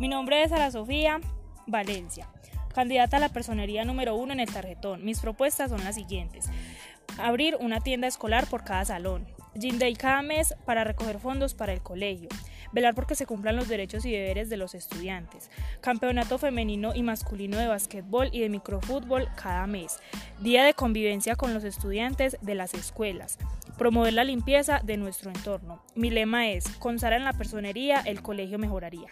Mi nombre es Sara Sofía Valencia, candidata a la personería número uno en el tarjetón. Mis propuestas son las siguientes. Abrir una tienda escolar por cada salón. Gym Day cada mes para recoger fondos para el colegio. Velar porque se cumplan los derechos y deberes de los estudiantes. Campeonato femenino y masculino de básquetbol y de microfútbol cada mes. Día de convivencia con los estudiantes de las escuelas. Promover la limpieza de nuestro entorno. Mi lema es, con Sara en la personería, el colegio mejoraría.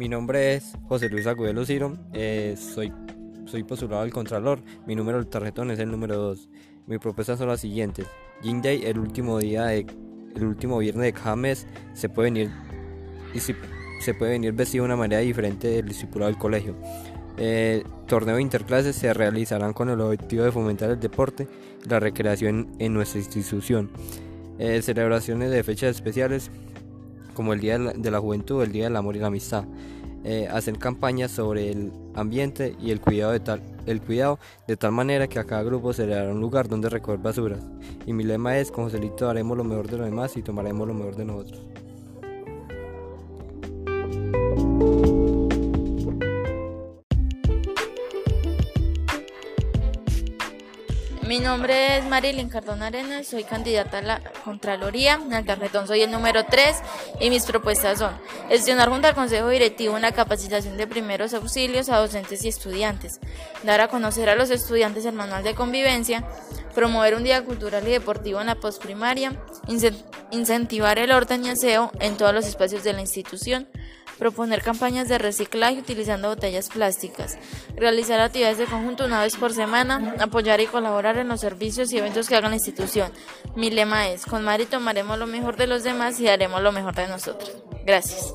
Mi nombre es José Luis Agudelo Ciro, eh, soy, soy postulado al Contralor, mi número del tarjetón es el número 2. Mis propuestas son las siguientes. Gin Day, el último día de, el último viernes de cada mes, se puede venir, y si, se puede venir vestido de una manera diferente del discipulado del colegio. Eh, torneos interclases se realizarán con el objetivo de fomentar el deporte y la recreación en nuestra institución. Eh, celebraciones de fechas especiales como el Día de la Juventud, el Día del Amor y la Amistad. Eh, hacer campañas sobre el ambiente y el cuidado, de tal, el cuidado de tal manera que a cada grupo se le dará un lugar donde recoger basuras. Y mi lema es, con Joselito haremos lo mejor de los demás y tomaremos lo mejor de nosotros. Mi nombre es Marilyn Cardona Arenas, soy candidata a la Contraloría, en el tarjetón soy el número 3 y mis propuestas son gestionar junto al Consejo Directivo una capacitación de primeros auxilios a docentes y estudiantes, dar a conocer a los estudiantes el manual de convivencia, promover un día cultural y deportivo en la postprimaria, incentivar el orden y aseo en todos los espacios de la institución, proponer campañas de reciclaje utilizando botellas plásticas, realizar actividades de conjunto una vez por semana, apoyar y colaborar en los servicios y eventos que haga la institución. Mi lema es, con Mari tomaremos lo mejor de los demás y haremos lo mejor de nosotros. Gracias.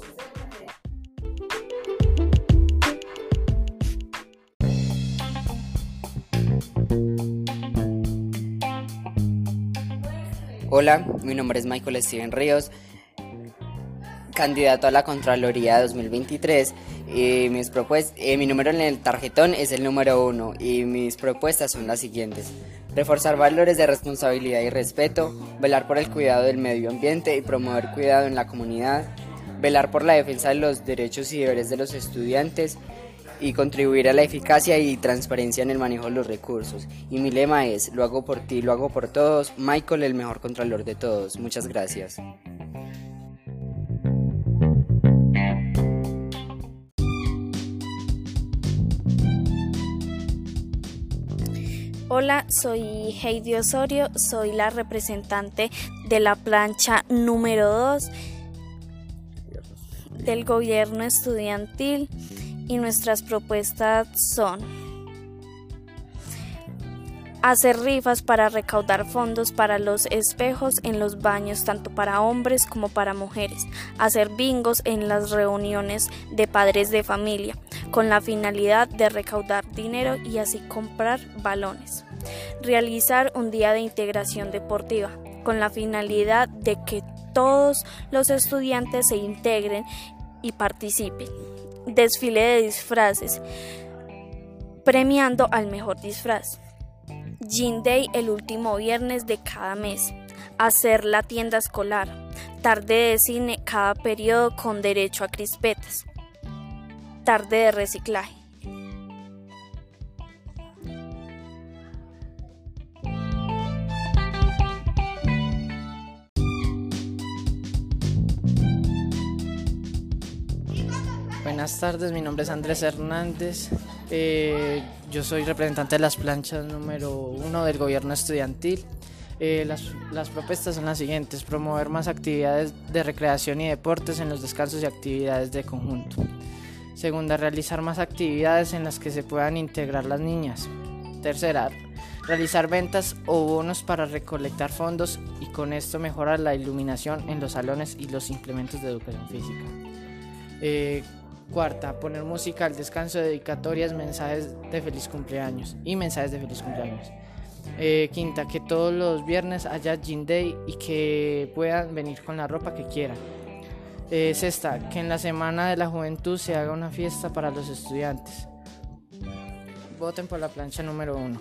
Hola, mi nombre es Michael Steven Ríos, candidato a la Contraloría 2023. Y mis eh, mi número en el tarjetón es el número uno y mis propuestas son las siguientes. Reforzar valores de responsabilidad y respeto, velar por el cuidado del medio ambiente y promover cuidado en la comunidad, velar por la defensa de los derechos y deberes de los estudiantes y contribuir a la eficacia y transparencia en el manejo de los recursos. Y mi lema es, lo hago por ti, lo hago por todos, Michael el mejor contralor de todos. Muchas gracias. Hola, soy Heidi Osorio, soy la representante de la plancha número 2 del gobierno estudiantil y nuestras propuestas son hacer rifas para recaudar fondos para los espejos en los baños tanto para hombres como para mujeres, hacer bingos en las reuniones de padres de familia con la finalidad de recaudar dinero y así comprar balones, realizar un día de integración deportiva con la finalidad de que todos los estudiantes se integren y participen desfile de disfraces, premiando al mejor disfraz. Gin Day el último viernes de cada mes. Hacer la tienda escolar. Tarde de cine cada periodo con derecho a crispetas. Tarde de reciclaje. Buenas tardes, mi nombre es Andrés Hernández. Eh, yo soy representante de las planchas número uno del gobierno estudiantil. Eh, las, propuestas son las siguientes: promover más actividades de recreación y deportes en los descansos y actividades de conjunto. Segunda, realizar más actividades en las que se puedan integrar las niñas. Tercera, realizar ventas o bonos para recolectar fondos y con esto mejorar la iluminación en los salones y los implementos de educación física. Eh, Cuarta, poner música al descanso, dedicatorias, mensajes de feliz cumpleaños y mensajes de feliz cumpleaños. Eh, quinta, que todos los viernes haya Gin Day y que puedan venir con la ropa que quieran. Eh, sexta, que en la Semana de la Juventud se haga una fiesta para los estudiantes. Voten por la plancha número uno.